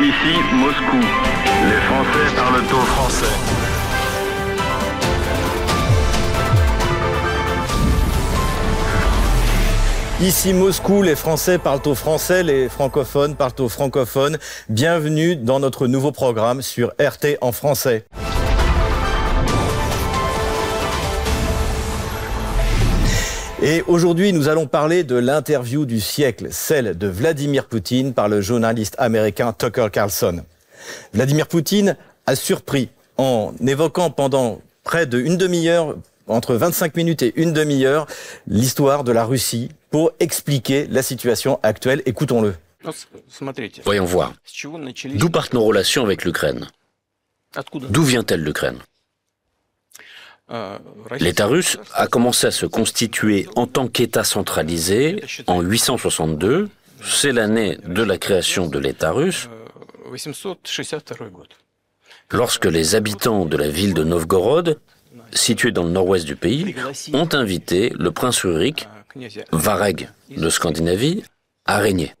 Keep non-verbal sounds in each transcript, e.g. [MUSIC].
Ici Moscou. Les Français parlent au français. Ici Moscou, les Français parlent au français, les francophones parlent au francophone. Bienvenue dans notre nouveau programme sur RT en français. Et aujourd'hui, nous allons parler de l'interview du siècle, celle de Vladimir Poutine par le journaliste américain Tucker Carlson. Vladimir Poutine a surpris en évoquant pendant près d'une demi-heure, entre 25 minutes et une demi-heure, l'histoire de la Russie pour expliquer la situation actuelle. Écoutons-le. Voyons voir. D'où partent nos relations avec l'Ukraine? D'où vient-elle l'Ukraine? L'État russe a commencé à se constituer en tant qu'État centralisé en 862. C'est l'année de la création de l'État russe. Lorsque les habitants de la ville de Novgorod, située dans le nord-ouest du pays, ont invité le prince Rurik, Vareg de Scandinavie, à régner.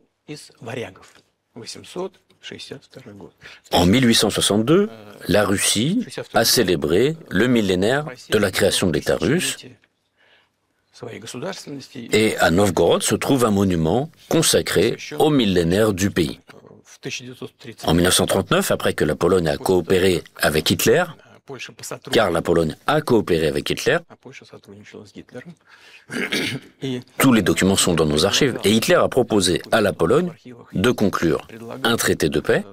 En 1862, la Russie a célébré le millénaire de la création de l'État russe. et à Novgorod se trouve un monument consacré au millénaire du pays. En 1939, après que la Pologne a coopéré avec Hitler, car la Pologne a coopéré avec Hitler. Tous les documents sont dans nos archives et Hitler a proposé à la Pologne de conclure un traité de paix,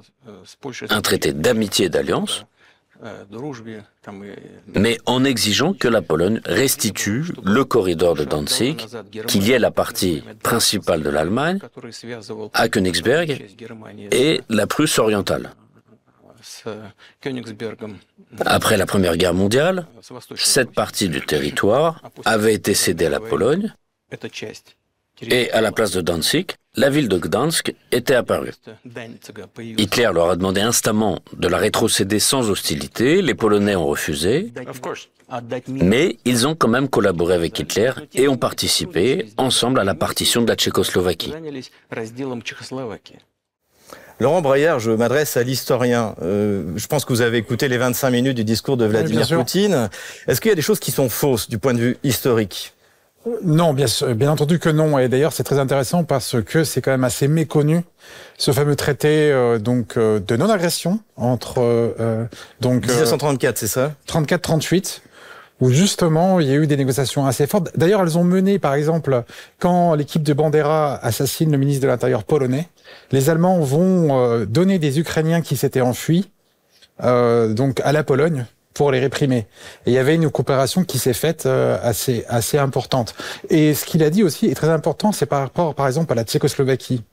un traité d'amitié et d'alliance, mais en exigeant que la Pologne restitue le corridor de Danzig qui liait la partie principale de l'Allemagne à Königsberg et la Prusse orientale. Après la Première Guerre mondiale, cette partie du territoire avait été cédée à la Pologne. et à la place de Danzig, la ville de Gdansk était apparue. Hitler leur a demandé instamment de la rétrocéder sans hostilité, les Polonais ont refusé, mais ils ont quand même collaboré avec Hitler et ont participé ensemble à la partition de la Tchécoslovaquie. Laurent Braillard, je m'adresse à l'historien. Euh, je pense que vous avez écouté les 25 minutes du discours de Vladimir Poutine. Est-ce qu'il y a des choses qui sont fausses du point de vue historique? Non, bien, bien entendu que non. Et d'ailleurs, c'est très intéressant parce que c'est quand même assez méconnu ce fameux traité euh, donc euh, de non-agression entre euh, donc 1934, c'est ça? 34-38 où justement il y a eu des négociations assez fortes. D'ailleurs, elles ont mené, par exemple, quand l'équipe de Bandera assassine le ministre de l'Intérieur polonais, les Allemands vont euh, donner des Ukrainiens qui s'étaient enfuis euh, donc à la Pologne pour les réprimer. Et il y avait une coopération qui s'est faite euh, assez assez importante. Et ce qu'il a dit aussi est très important, c'est par rapport, par exemple, à la Tchécoslovaquie.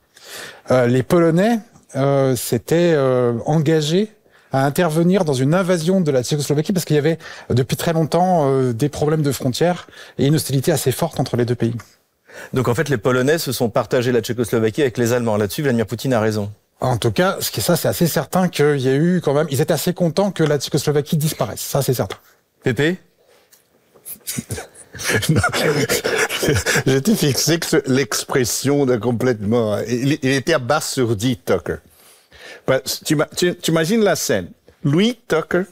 les Polonais s'étaient engagés à intervenir dans une invasion de la Tchécoslovaquie parce qu'il y avait depuis très longtemps euh, des problèmes de frontières et une hostilité assez forte entre les deux pays. Donc en fait, les Polonais se sont partagés la Tchécoslovaquie avec les Allemands. Là-dessus, Vladimir Poutine a raison. En tout cas, ce qui ça, c'est assez certain qu'il y a eu quand même. Ils étaient assez contents que la Tchécoslovaquie disparaisse. Ça, c'est certain. Pépé? J'étais fixé que l'expression de complètement. Il, il était abasourdi, Tucker. Tu, tu, imagines la scène. Louis Tucker,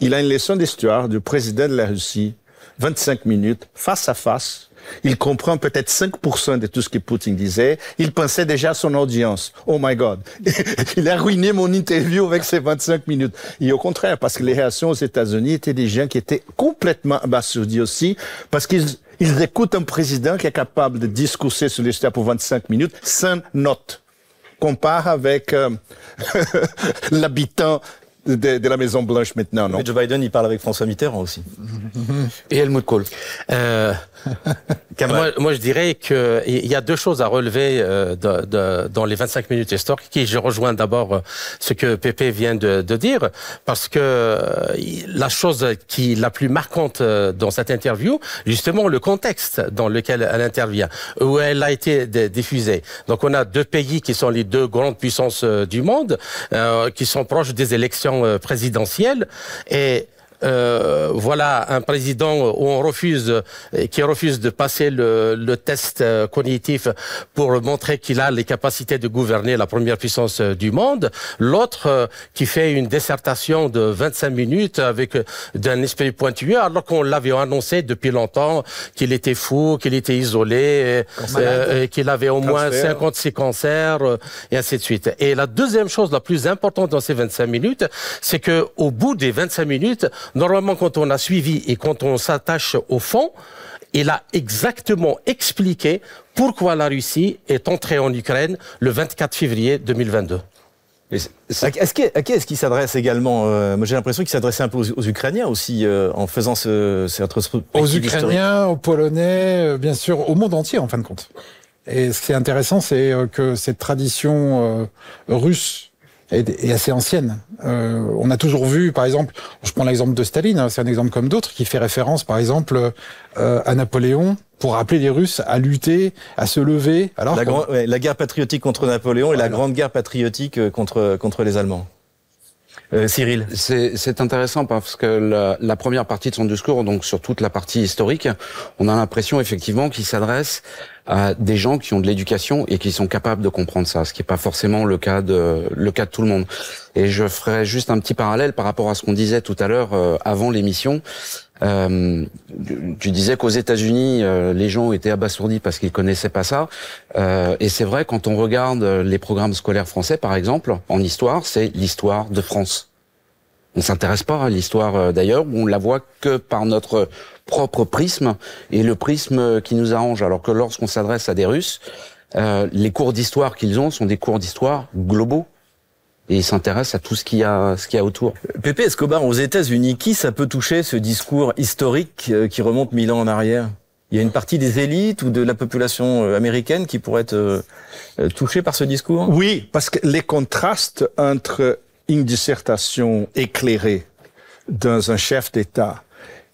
il a une leçon d'histoire du président de la Russie, 25 minutes, face à face. Il comprend peut-être 5% de tout ce que Poutine disait. Il pensait déjà à son audience. Oh my God. [LAUGHS] il a ruiné mon interview avec ces 25 minutes. Et au contraire, parce que les réactions aux États-Unis étaient des gens qui étaient complètement abasourdis aussi, parce qu'ils ils écoutent un président qui est capable de discourser sur l'histoire pour 25 minutes sans note compare avec euh, [LAUGHS] l'habitant de, la Maison Blanche maintenant, non? Joe Biden, il parle avec François Mitterrand aussi. Et Helmut Kohl. Euh, [LAUGHS] moi, moi, je dirais qu'il y a deux choses à relever euh, de, de, dans les 25 minutes historiques. Qui je rejoins d'abord euh, ce que Pépé vient de, de, dire, parce que la chose qui la plus marquante dans cette interview, justement, le contexte dans lequel elle intervient, où elle a été diffusée. Donc, on a deux pays qui sont les deux grandes puissances du monde, qui sont proches des élections présidentielle. Et euh, voilà un président où on refuse, qui refuse de passer le, le test cognitif pour montrer qu'il a les capacités de gouverner la première puissance du monde. L'autre qui fait une dissertation de 25 minutes avec d'un esprit pointu, alors qu'on l'avait annoncé depuis longtemps qu'il était fou, qu'il était isolé, qu'il avait au moins 56 cancers, et ainsi de suite. Et la deuxième chose la plus importante dans ces 25 minutes, c'est que au bout des 25 minutes, normalement quand on a suivi et quand on s'attache au fond, il a exactement expliqué pourquoi la Russie est entrée en Ukraine le 24 février 2022. À qui est-ce qu'il s'adresse également euh, Moi, j'ai l'impression qu'il s'adressait un peu aux, Ukrainiens aussi euh, en faisant ce, cette Aux Ukrainiens, aux Polonais, euh, bien sûr, au monde entier en fin de compte. Et ce qui est intéressant, c'est que cette tradition russe est, assez ancienne. Euh, on a toujours vu, par exemple, je prends l'exemple de Staline, hein, c'est un exemple comme d'autres, qui fait référence, par exemple, euh, à Napoléon pour appeler les Russes à lutter, à se lever. Alors la, la guerre patriotique contre Napoléon et la grande guerre patriotique euh, contre contre les Allemands. Euh, Cyril C'est intéressant parce que la, la, première partie de son discours, donc sur toute la partie historique, on a l'impression effectivement qu'il s'adresse à des gens qui ont de l'éducation et qui sont capables de comprendre ça, ce qui n'est pas forcément le cas de le cas de tout le monde. Et je ferai juste un petit parallèle par rapport à ce qu'on disait tout à l'heure euh, avant l'émission. Euh, tu disais qu'aux États-Unis, euh, les gens étaient abasourdis parce qu'ils connaissaient pas ça. Euh, et c'est vrai quand on regarde les programmes scolaires français, par exemple, en histoire, c'est l'histoire de France. On s'intéresse pas à l'histoire d'ailleurs, on la voit que par notre propre prisme et le prisme qui nous arrange. Alors que lorsqu'on s'adresse à des Russes, euh, les cours d'histoire qu'ils ont sont des cours d'histoire globaux et ils s'intéressent à tout ce qu'il y a, ce qu'il y a autour. Pépé Escobar, aux États-Unis, qui ça peut toucher ce discours historique euh, qui remonte mille ans en arrière? Il y a une partie des élites ou de la population euh, américaine qui pourrait être touchée par ce discours? Oui, parce que les contrastes entre une dissertation éclairée dans un chef d'État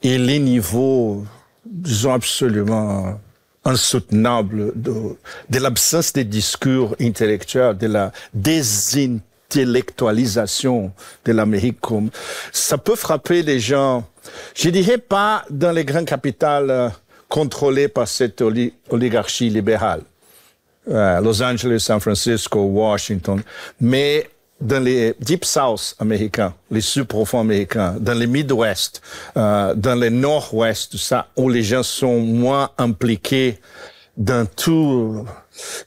et les niveaux, disons, absolument insoutenables de, l'absence des discours intellectuels, de la désintellectualisation de l'Amérique. Ça peut frapper les gens, je dirais pas dans les grandes capitales euh, contrôlées par cette oligarchie libérale. Euh, Los Angeles, San Francisco, Washington, mais dans les Deep South américains, les sous-profonds américains, dans les Midwest, euh, dans les Nord-Ouest, ça, où les gens sont moins impliqués dans tout,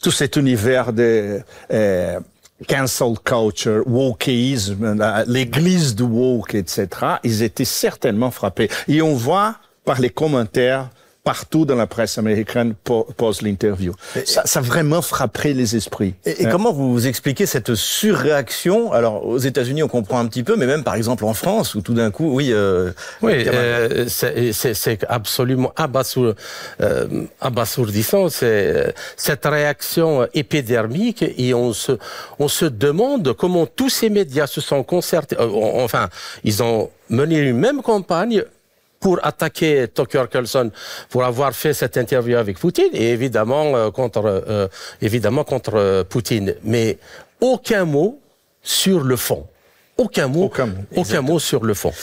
tout cet univers de euh, cancel culture, wokeisme, l'église du woke, etc., ils étaient certainement frappés. Et on voit par les commentaires partout dans la presse américaine pose l'interview. Ça, ça, a vraiment frappé les esprits. Et, hein? comment vous expliquez cette surréaction? Alors, aux États-Unis, on comprend un petit peu, mais même par exemple en France, où tout d'un coup, oui... Euh, oui, euh, c'est absolument abasour, euh, abasourdissant, c'est cette réaction épidermique, et on se, on se demande comment tous ces médias se sont concertés, euh, enfin, ils ont mené une même campagne pour attaquer Tucker Carlson pour avoir fait cette interview avec Poutine et évidemment euh, contre euh, évidemment contre euh, Poutine. Mais aucun mot sur le fond. Aucun mot aucun mot, aucun mot sur le fond.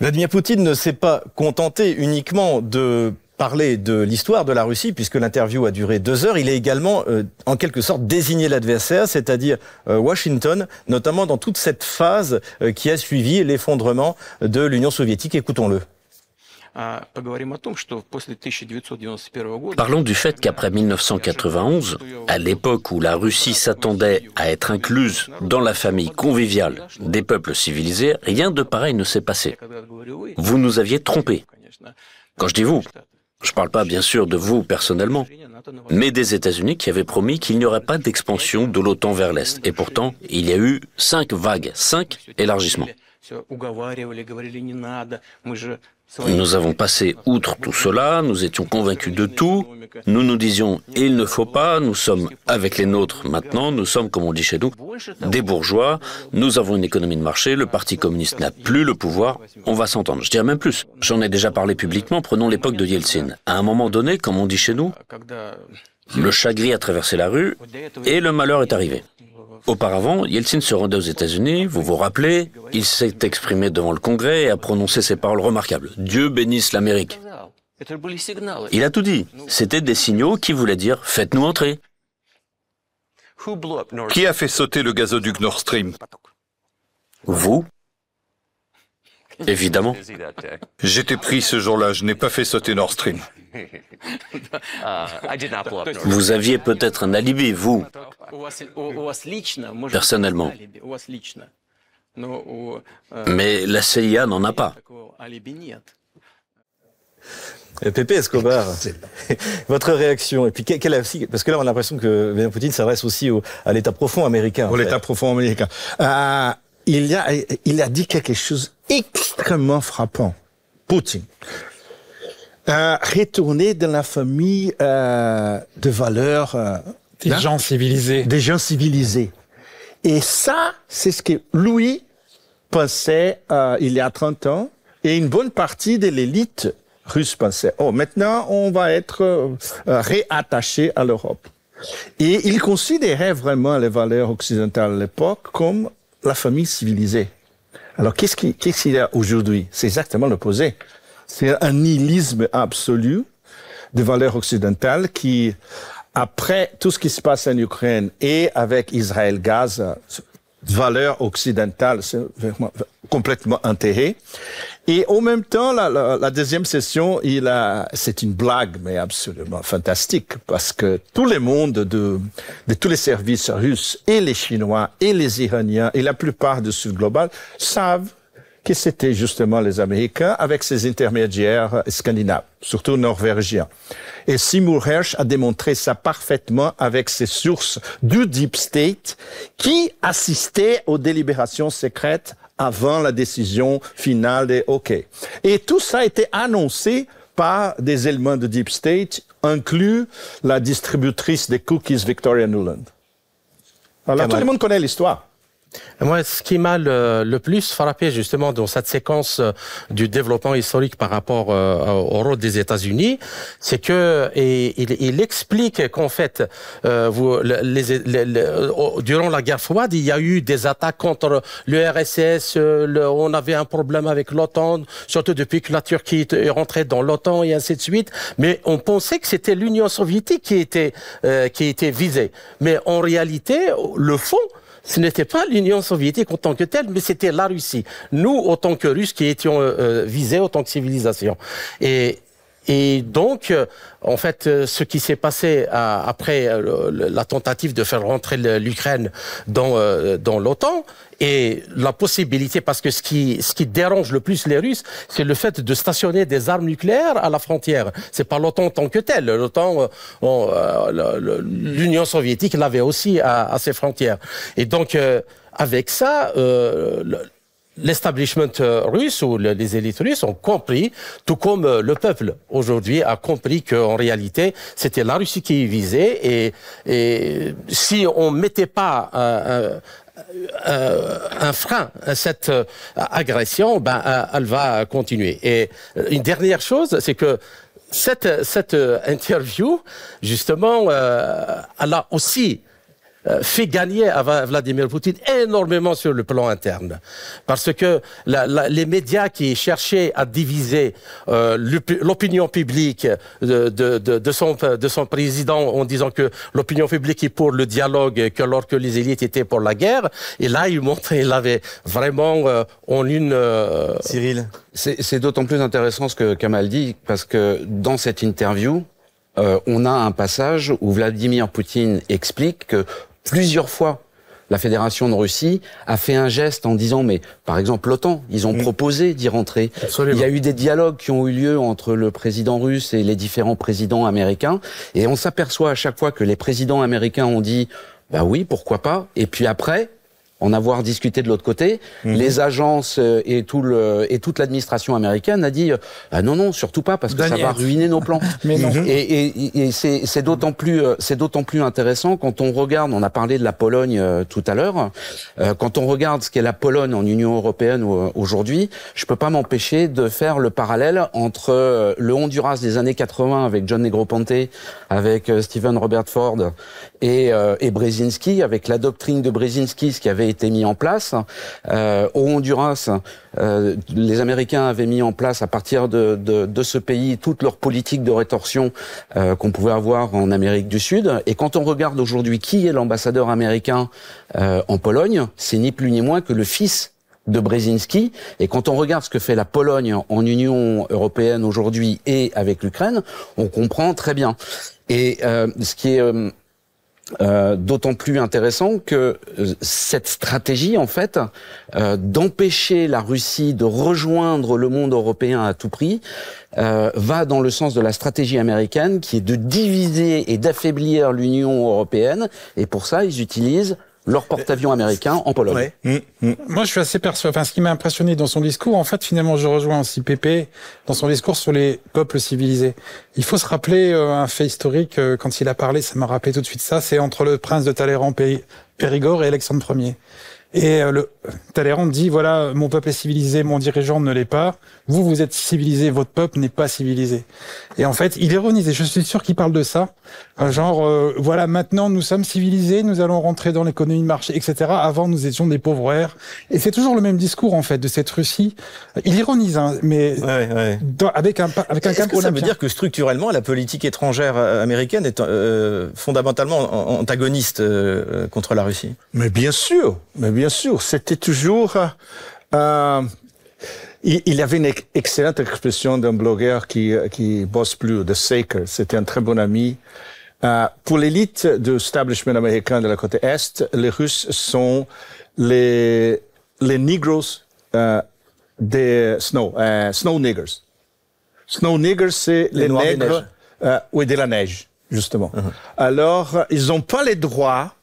Vladimir Poutine ne s'est pas contenté uniquement de parler de l'histoire de la Russie, puisque l'interview a duré deux heures, il a également, en quelque sorte, désigné l'adversaire, c'est-à-dire Washington, notamment dans toute cette phase qui a suivi l'effondrement de l'Union soviétique. Écoutons-le. Parlons du fait qu'après 1991, à l'époque où la Russie s'attendait à être incluse dans la famille conviviale des peuples civilisés, rien de pareil ne s'est passé. Vous nous aviez trompés. Quand je dis vous, je ne parle pas bien sûr de vous personnellement, mais des États-Unis qui avaient promis qu'il n'y aurait pas d'expansion de l'OTAN vers l'Est. Et pourtant, il y a eu cinq vagues, cinq élargissements. Nous avons passé outre tout cela, nous étions convaincus de tout, nous nous disions il ne faut pas, nous sommes avec les nôtres maintenant, nous sommes, comme on dit chez nous, des bourgeois, nous avons une économie de marché, le Parti communiste n'a plus le pouvoir, on va s'entendre. Je dirais même plus, j'en ai déjà parlé publiquement, prenons l'époque de Yeltsin. À un moment donné, comme on dit chez nous, le chagrin a traversé la rue et le malheur est arrivé. Auparavant, Yeltsin se rendait aux États-Unis, vous vous rappelez, il s'est exprimé devant le Congrès et a prononcé ces paroles remarquables. Dieu bénisse l'Amérique. Il a tout dit. C'était des signaux qui voulaient dire faites-nous entrer. Qui a fait sauter le gazoduc Nord Stream? Vous Évidemment. J'étais pris ce jour-là, je n'ai pas fait sauter Nord Stream. Vous aviez peut-être un alibi, vous, personnellement. Mais la CIA n'en a pas. Euh, Pépé Escobar, [LAUGHS] votre réaction et puis quelle parce que là on a l'impression que Vladimir Poutine s'adresse aussi au, à l'État profond américain. Au l'État profond américain. Euh, il a il a dit quelque chose extrêmement frappant. Poutine. Euh, retourner dans la famille euh, de valeurs euh, des hein? gens civilisés. Des gens civilisés. Et ça, c'est ce que Louis pensait euh, il y a 30 ans, et une bonne partie de l'élite russe pensait, oh, maintenant on va être euh, réattaché à l'Europe. Et il considérait vraiment les valeurs occidentales à l'époque comme la famille civilisée. Alors qu'est-ce qu'il qu'est-ce qu'il y a aujourd'hui? C'est exactement l'opposé. C'est un nihilisme absolu des valeurs occidentales qui, après tout ce qui se passe en Ukraine et avec Israël-Gaza, valeurs occidentales complètement enterrées. Et en même temps, la deuxième session, il a, c'est une blague, mais absolument fantastique, parce que tout le monde de, de tous les services russes, et les Chinois, et les Iraniens, et la plupart du Sud global, savent que c'était justement les Américains avec ses intermédiaires scandinaves, surtout norvégiens. Et Seymour Hersh a démontré ça parfaitement avec ses sources du Deep State qui assistaient aux délibérations secrètes avant la décision finale des OK. Et tout ça a été annoncé par des éléments de Deep State, inclus la distributrice des cookies Victoria Nuland. Alors, tout le monde connaît l'histoire. Moi, ce qui m'a le, plus frappé justement dans cette séquence euh, du développement historique par rapport euh, au rôle des États-Unis, c'est que il, explique qu'en fait, euh, durant la guerre froide, il y a eu des attaques contre l'URSS. on avait un problème avec l'OTAN, surtout depuis que la Turquie est rentrée dans l'OTAN et ainsi de suite. Mais on pensait que c'était l'Union soviétique qui était qui était visée. Mais en réalité, le fond ce n'était pas l'Union soviétique en tant que telle, mais c'était la Russie. Nous, autant que Russes, qui étions euh, euh, visés autant que civilisation. Et et donc, euh, en fait, euh, ce qui s'est passé après la tentative de faire rentrer l'Ukraine dans, dans l'OTAN et la possibilité, parce que ce qui, ce qui dérange le plus les Russes, c'est le fait de stationner des armes nucléaires à la frontière. C'est pas l'OTAN tant que tel. L'OTAN, l'Union soviétique l'avait aussi à, à, ses frontières. Et donc, avec ça, l'establishment euh, russe ou les élites russes ont compris, tout comme euh, le peuple aujourd'hui a compris qu'en réalité c'était la Russie qui visait et, et si on mettait pas euh, un frein à cette agression, ben, elle va continuer. Et une dernière chose, c'est que cette, cette interview, justement, elle a aussi euh, fait gagner à Vladimir Poutine énormément sur le plan interne. Parce que la, la, les médias qui cherchaient à diviser euh, l'opinion publique de, de, de, de, son, de son président en disant que l'opinion publique est pour le dialogue, que lorsque les élites étaient pour la guerre, et là, il montrait, il avait vraiment euh, en une... Euh, Cyril C'est d'autant plus intéressant ce que Kamal dit, parce que dans cette interview, euh, on a un passage où Vladimir Poutine explique que plusieurs fois, la Fédération de Russie a fait un geste en disant, mais par exemple l'OTAN, ils ont mm. proposé d'y rentrer. Il y a eu des dialogues qui ont eu lieu entre le président russe et les différents présidents américains, et on s'aperçoit à chaque fois que les présidents américains ont dit, bah oui, pourquoi pas, et puis après, en avoir discuté de l'autre côté. Mhm. Les agences euh, et tout le et toute l'administration américaine a dit ah non non surtout pas parce que ça va ruiner nos plans. [LAUGHS] Mais non. Et, et, et c'est d'autant plus c'est d'autant plus intéressant quand on regarde. On a parlé de la Pologne tout à l'heure. quand on regarde ce qu'est la Pologne en Union européenne aujourd'hui, je peux pas m'empêcher de faire le parallèle entre le Honduras des années 80 avec John Negroponte, avec Stephen Robert Ford et, euh, et Brzezinski, avec la doctrine de Brzezinski, ce qui avait été mis en place. Euh, au Honduras, euh, les Américains avaient mis en place, à partir de, de, de ce pays, toute leur politique de rétorsion euh, qu'on pouvait avoir en Amérique du Sud. Et quand on regarde aujourd'hui qui est l'ambassadeur américain euh, en Pologne, c'est ni plus ni moins que le fils de Brzezinski. Et quand on regarde ce que fait la Pologne en Union européenne aujourd'hui et avec l'Ukraine, on comprend très bien. Et euh, ce qui est euh, euh, d'autant plus intéressant que cette stratégie, en fait, d'empêcher la Russie de rejoindre le monde européen à tout prix, va dans le sens de la stratégie américaine, qui est de diviser et d'affaiblir l'Union européenne. Et pour ça, ils utilisent leur porte-avions américain en Pologne. Mmh, mmh. Moi, je suis assez persuadé. Enfin, ce qui m'a impressionné dans son discours, en fait, finalement, je rejoins aussi Pépé dans son discours sur les peuples civilisés. Il faut se rappeler euh, un fait historique. Euh, quand il a parlé, ça m'a rappelé tout de suite ça. C'est entre le prince de Talleyrand Périgord et Alexandre Ier. Et euh, le Talleyrand dit voilà, mon peuple est civilisé, mon dirigeant ne l'est pas. Vous, vous êtes civilisé, votre peuple n'est pas civilisé. Et en fait, il ironise. Et je suis sûr qu'il parle de ça. Euh, genre, euh, voilà, maintenant nous sommes civilisés, nous allons rentrer dans l'économie de marché, etc. Avant, nous étions des pauvres airs. Et c'est toujours le même discours en fait de cette Russie. Il ironise, hein, mais ouais, ouais. avec un avec un. Est-ce que ça veut dire que structurellement, la politique étrangère américaine est fondamentalement antagoniste contre la Russie? Mais bien sûr, mais bien sûr, c'était toujours. Euh, il, y avait une excellente expression d'un blogueur qui, qui bosse plus, de Saker. C'était un très bon ami. Euh, pour l'élite de l'establishment américain de la côte Est, les Russes sont les, les Negros euh, des Snow, euh, Snow Niggers. Snow Niggers, c'est les, les nègres, euh, oui, de la neige, justement. Uh -huh. Alors, ils n'ont pas les droits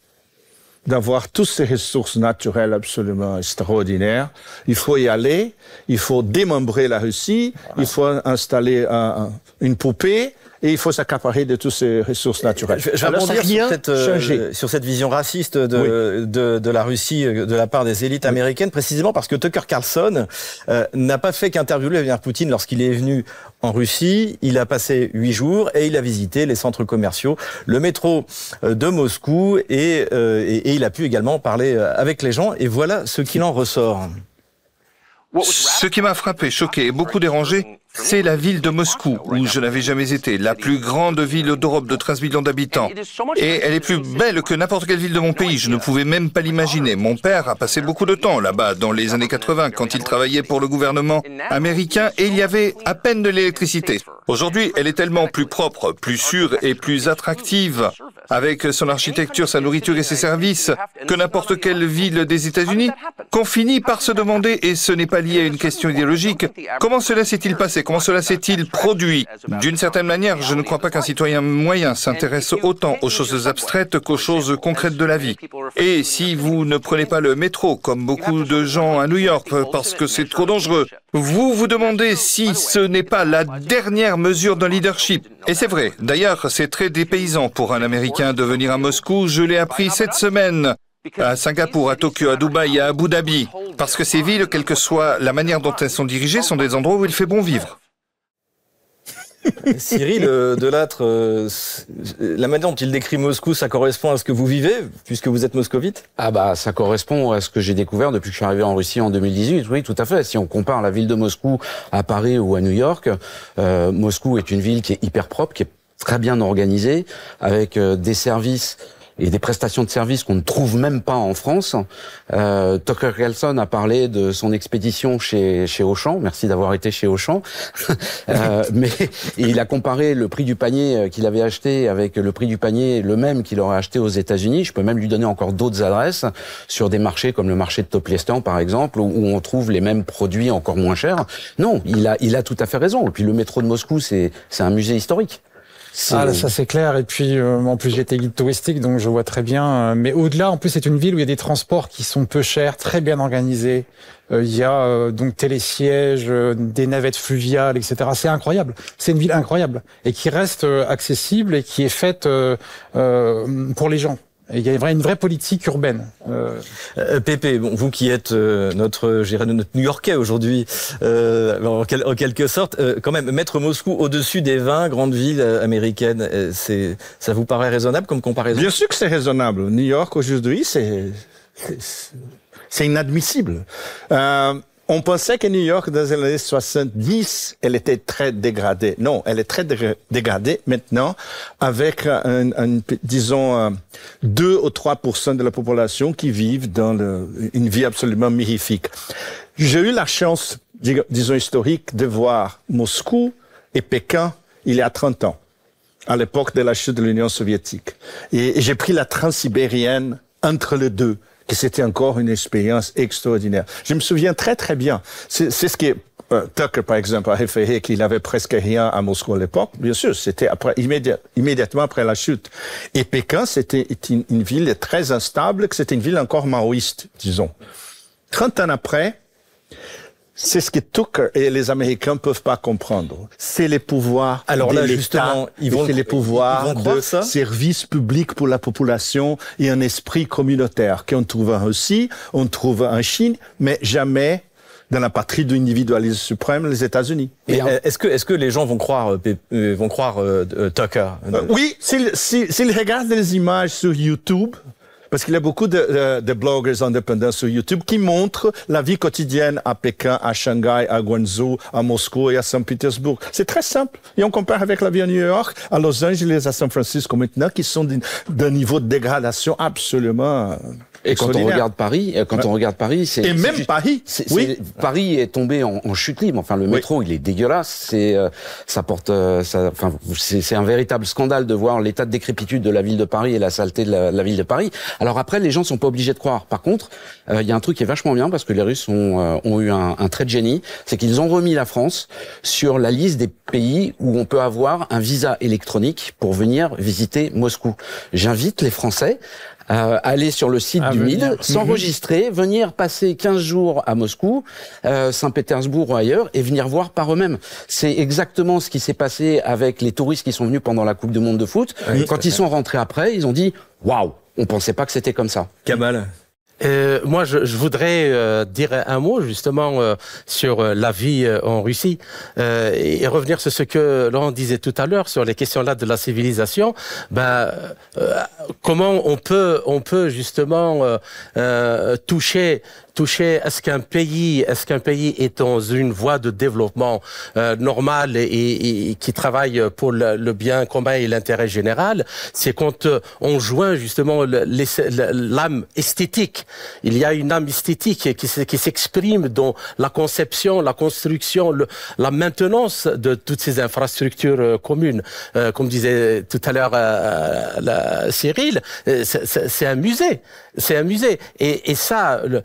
d'avoir toutes ces ressources naturelles absolument extraordinaires. Il faut y aller, il faut démembrer la Russie, il faut installer un, une poupée, et il faut s'accaparer de toutes ces ressources naturelles. Je, je vais rebondir sur cette, euh, sur cette vision raciste de, oui. de, de, la Russie euh, de la part des élites oui. américaines, précisément parce que Tucker Carlson euh, n'a pas fait qu'interviewer Vladimir Poutine lorsqu'il est venu en Russie. Il a passé huit jours et il a visité les centres commerciaux, le métro euh, de Moscou et, euh, et, et il a pu également parler avec les gens. Et voilà ce qu'il en ressort. Ce qui m'a frappé, choqué et beaucoup dérangé, c'est la ville de Moscou, où je n'avais jamais été, la plus grande ville d'Europe de 13 millions d'habitants. Et elle est plus belle que n'importe quelle ville de mon pays, je ne pouvais même pas l'imaginer. Mon père a passé beaucoup de temps là-bas, dans les années 80, quand il travaillait pour le gouvernement américain, et il y avait à peine de l'électricité. Aujourd'hui, elle est tellement plus propre, plus sûre et plus attractive, avec son architecture, sa nourriture et ses services, que n'importe quelle ville des États-Unis, qu'on finit par se demander, et ce n'est pas lié à une question idéologique, comment cela s'est-il passé? Comment cela s'est-il produit D'une certaine manière, je ne crois pas qu'un citoyen moyen s'intéresse autant aux choses abstraites qu'aux choses concrètes de la vie. Et si vous ne prenez pas le métro, comme beaucoup de gens à New York, parce que c'est trop dangereux, vous vous demandez si ce n'est pas la dernière mesure d'un leadership. Et c'est vrai. D'ailleurs, c'est très dépaysant pour un Américain de venir à Moscou. Je l'ai appris cette semaine à Singapour, à Tokyo, à Dubaï, à Abu Dhabi, parce que ces villes, quelle que soit la manière dont elles sont dirigées, sont des endroits où il fait bon vivre. [LAUGHS] Cyril euh, Delattre, euh, la manière dont il décrit Moscou, ça correspond à ce que vous vivez, puisque vous êtes moscovite? Ah bah ça correspond à ce que j'ai découvert depuis que je suis arrivé en Russie en 2018, oui tout à fait. Si on compare la ville de Moscou à Paris ou à New York, euh, Moscou est une ville qui est hyper propre, qui est très bien organisée, avec euh, des services et des prestations de services qu'on ne trouve même pas en France. Euh, Tucker Carlson a parlé de son expédition chez chez Auchan. Merci d'avoir été chez Auchan. [LAUGHS] euh, mais il a comparé le prix du panier euh, qu'il avait acheté avec le prix du panier le même qu'il aurait acheté aux États-Unis. Je peux même lui donner encore d'autres adresses sur des marchés comme le marché de Toplestan par exemple, où on trouve les mêmes produits encore moins chers. Non, il a il a tout à fait raison. Et puis le métro de Moscou, c'est c'est un musée historique. Ah, ça c'est clair. Et puis euh, en plus j'étais guide touristique, donc je vois très bien. Euh, mais au-delà, en plus c'est une ville où il y a des transports qui sont peu chers, très bien organisés. Euh, il y a donc télésièges, des navettes fluviales, etc. C'est incroyable. C'est une ville incroyable et qui reste accessible et qui est faite pour les gens il y a une vraie politique urbaine. Euh... euh Pépé, bon, vous qui êtes euh, notre, notre New-Yorkais aujourd'hui, euh, en, en, quelque sorte, euh, quand même mettre Moscou au-dessus des 20 grandes villes américaines, c'est, ça vous paraît raisonnable comme comparaison? Bien sûr que c'est raisonnable. New York aujourd'hui, c'est c'est inadmissible. Euh, on pensait que New York, dans les années 70, elle était très dégradée. Non, elle est très dégradée maintenant, avec, un, disons, 2 ou 3% de la population qui vivent dans une vie absolument mirifique. J'ai eu la chance, disons, historique, de voir Moscou et Pékin il y a 30 ans, à l'époque de la chute de l'Union soviétique. Et j'ai pris la transsibérienne entre les deux que c'était encore une expérience extraordinaire. Je me souviens très très bien. C'est ce qui euh, Tucker, par exemple, a référé qu'il avait presque rien à Moscou à l'époque. Bien sûr, c'était après, immédiatement après la chute. Et Pékin, c'était une, une, ville très instable, que c'était une ville encore maoïste, disons. Trente ans après, c'est ce que Tucker et les Américains peuvent pas comprendre. C'est les pouvoirs. Alors là, justement, ils vont, c'est les pouvoirs de services publics pour la population et un esprit communautaire qu'on trouve en Russie, on trouve en Chine, mais jamais dans la patrie de l'individualisme suprême, les États-Unis. Est-ce que, est-ce que les gens vont croire, euh, euh, vont croire euh, Tucker? Oui, s'ils, s'ils regardent les images sur YouTube, parce qu'il y a beaucoup de, de, bloggers indépendants sur YouTube qui montrent la vie quotidienne à Pékin, à Shanghai, à Guangzhou, à Moscou et à Saint-Pétersbourg. C'est très simple. Et on compare avec la vie à New York, à Los Angeles, à San Francisco maintenant, qui sont d'un niveau de dégradation absolument et quand on regarde Paris, euh, quand on regarde Paris, c'est et même Paris, oui, Paris est tombé en, en, chute libre. Enfin, le métro, il est dégueulasse. C'est, euh, ça porte, euh, ça, enfin, c'est un véritable scandale de voir l'état de décrépitude de la ville de Paris et la saleté de la, la, ville de Paris. Alors après, les gens sont pas obligés de croire. Par contre, il y a un truc qui est vachement bien parce que les Russes ont, ont eu un, un trait de génie, c'est qu'ils ont remis la France sur la liste des pays où on peut avoir un visa électronique pour venir visiter Moscou. J'invite les Français euh, aller sur le site du MID, s'enregistrer, venir passer 15 jours à Moscou, euh, Saint-Pétersbourg ou ailleurs, et venir voir par eux-mêmes. C'est exactement ce qui s'est passé avec les touristes qui sont venus pendant la Coupe du Monde de foot. Quand ils sont rentrés après, ils ont dit « Waouh, on pensait pas que c'était comme ça. » Kamal euh, moi, je, je voudrais euh, dire un mot justement euh, sur euh, la vie en Russie et revenir sur ce que Laurent disait tout à l'heure sur les questions là de la civilisation. Ben, comment on peut, on peut justement toucher toucher est-ce qu'un pays est-ce qu'un pays est dans une voie de développement euh, normal et, et, qui travaille pour le, bien commun et l'intérêt général? C'est quand euh, on joint justement l'âme esthétique. Il y a une âme esthétique qui, s'exprime dans la conception la construction le, la maintenance de toutes ces infrastructures euh, communes. Euh, comme disait tout à l'heure euh, Cyril c'est un musée. C'est un musée. Et, et ça le,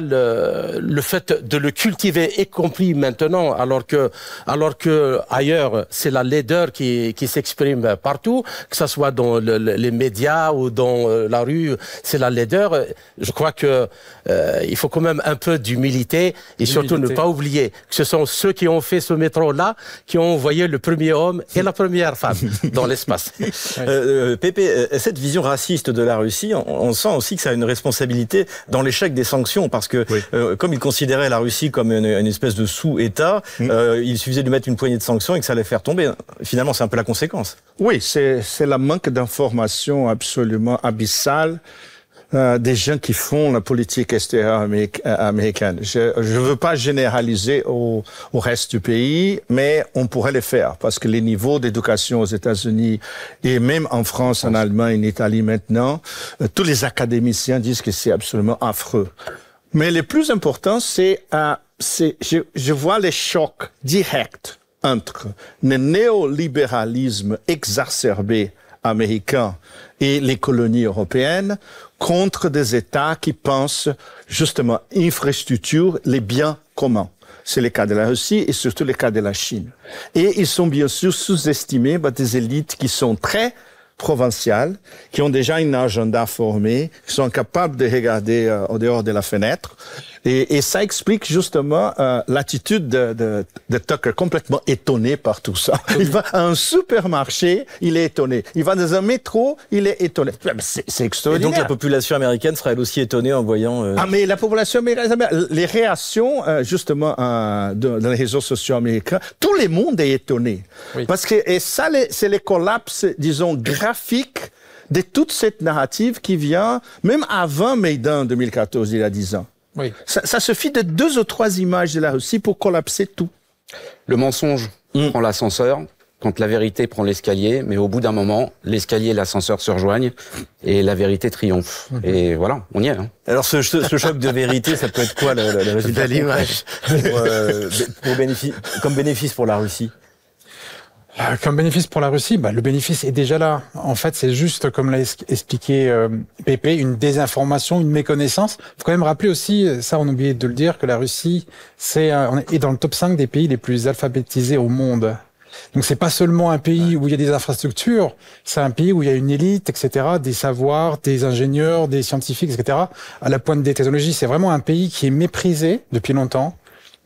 le, le, fait de le cultiver est compris maintenant, alors que, alors que ailleurs c'est la laideur qui, qui s'exprime partout, que ce soit dans le, les médias ou dans euh, la rue, c'est la laideur. Je crois que euh, il faut quand même un peu d'humilité et surtout ne pas oublier que ce sont ceux qui ont fait ce métro là qui ont envoyé le premier homme et la première femme [LAUGHS] dans l'espace. Euh, euh, Pépé, cette vision raciste de la Russie, on, on sent aussi que ça a une responsabilité dans l'échec des sanctions parce que euh, comme il considérait la Russie comme une, une espèce de sous-État, euh, il suffisait de lui mettre une poignée de sanctions et que ça allait faire tomber. Finalement, c'est un peu la conséquence. Oui, c'est la manque d'informations absolument abyssale. Euh, des gens qui font la politique extérieure américaine. Je ne veux pas généraliser au, au, reste du pays, mais on pourrait le faire parce que les niveaux d'éducation aux États-Unis et même en France, en Allemagne, en Italie maintenant, euh, tous les académiciens disent que c'est absolument affreux. Mais le plus important, c'est euh, je, je vois les chocs directs entre le néolibéralisme exacerbé américain et les colonies européennes contre des États qui pensent justement infrastructure, les biens communs. c'est le cas de la Russie et surtout le cas de la Chine. Et ils sont bien sûr sous-estimés par des élites qui sont très provinciales, qui ont déjà un agenda formé, qui sont capables de regarder euh, au dehors de la fenêtre. Et, et ça explique justement euh, l'attitude de, de, de, Tucker, complètement étonné par tout ça. [LAUGHS] Il va à un supermarché, il est étonné. Il va dans un métro, il est étonné. C'est extraordinaire. Et donc la population américaine sera elle aussi étonnée en voyant... Euh... Ah mais la population américaine, les réactions euh, justement euh, dans les réseaux sociaux américains, tout le monde est étonné. Oui. Parce que et ça, c'est le collapse, disons, graphique de toute cette narrative qui vient, même avant Maïdan 2014, il y a 10 ans. Oui. Ça, ça suffit de deux ou trois images de la Russie pour collapser tout. Le mensonge mm. prend l'ascenseur quand la vérité prend l'escalier, mais au bout d'un moment, l'escalier et l'ascenseur se rejoignent et la vérité triomphe. Mm. Et voilà, on y est. Hein. Alors ce, ce, choc de vérité, ça peut être quoi le, le, le résultat de l'image euh, pour bénéfice, comme bénéfice pour la Russie? Comme bénéfice pour la Russie, bah, le bénéfice est déjà là. En fait, c'est juste, comme l'a expliqué euh, Pépé, une désinformation, une méconnaissance. Il faut quand même rappeler aussi, ça on a oublié de le dire, que la Russie c'est est dans le top 5 des pays les plus alphabétisés au monde. Donc c'est pas seulement un pays où il y a des infrastructures, c'est un pays où il y a une élite, etc., des savoirs, des ingénieurs, des scientifiques, etc., à la pointe des technologies. C'est vraiment un pays qui est méprisé depuis longtemps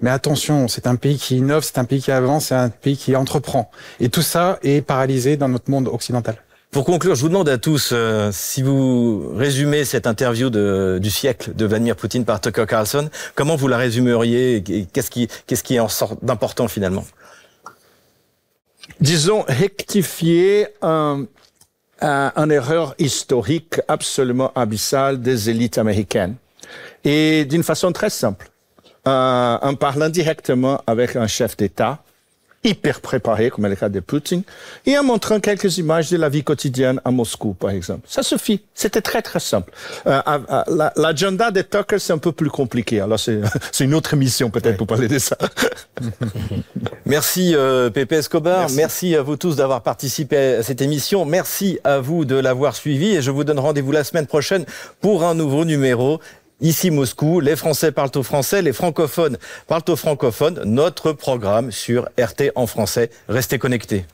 mais attention, c'est un pays qui innove, c'est un pays qui avance, c'est un pays qui entreprend. Et tout ça est paralysé dans notre monde occidental. Pour conclure, je vous demande à tous euh, si vous résumez cette interview de, du siècle de Vladimir Poutine par Tucker Carlson, comment vous la résumeriez Qu'est-ce qui, qu'est-ce qui en sort d'important finalement? Disons rectifier un, un, un erreur historique absolument abyssale des élites américaines et d'une façon très simple euh, en parlant directement avec un chef d'État hyper préparé, comme le cas de Poutine, et en montrant quelques images de la vie quotidienne à Moscou, par exemple. Ça suffit. C'était très, très simple. Euh, L'agenda de Tucker, c'est un peu plus compliqué. Alors, c'est [LAUGHS] une autre émission, peut-être, pour parler de ça. [LAUGHS] Merci, euh, Pepe Escobar. Merci. Merci à vous tous d'avoir participé à cette émission. Merci à vous de l'avoir suivi. Et je vous donne rendez-vous la semaine prochaine pour un nouveau numéro. Ici Moscou, les Français parlent au français, les francophones parlent au francophone. Notre programme sur RT en français. Restez connectés.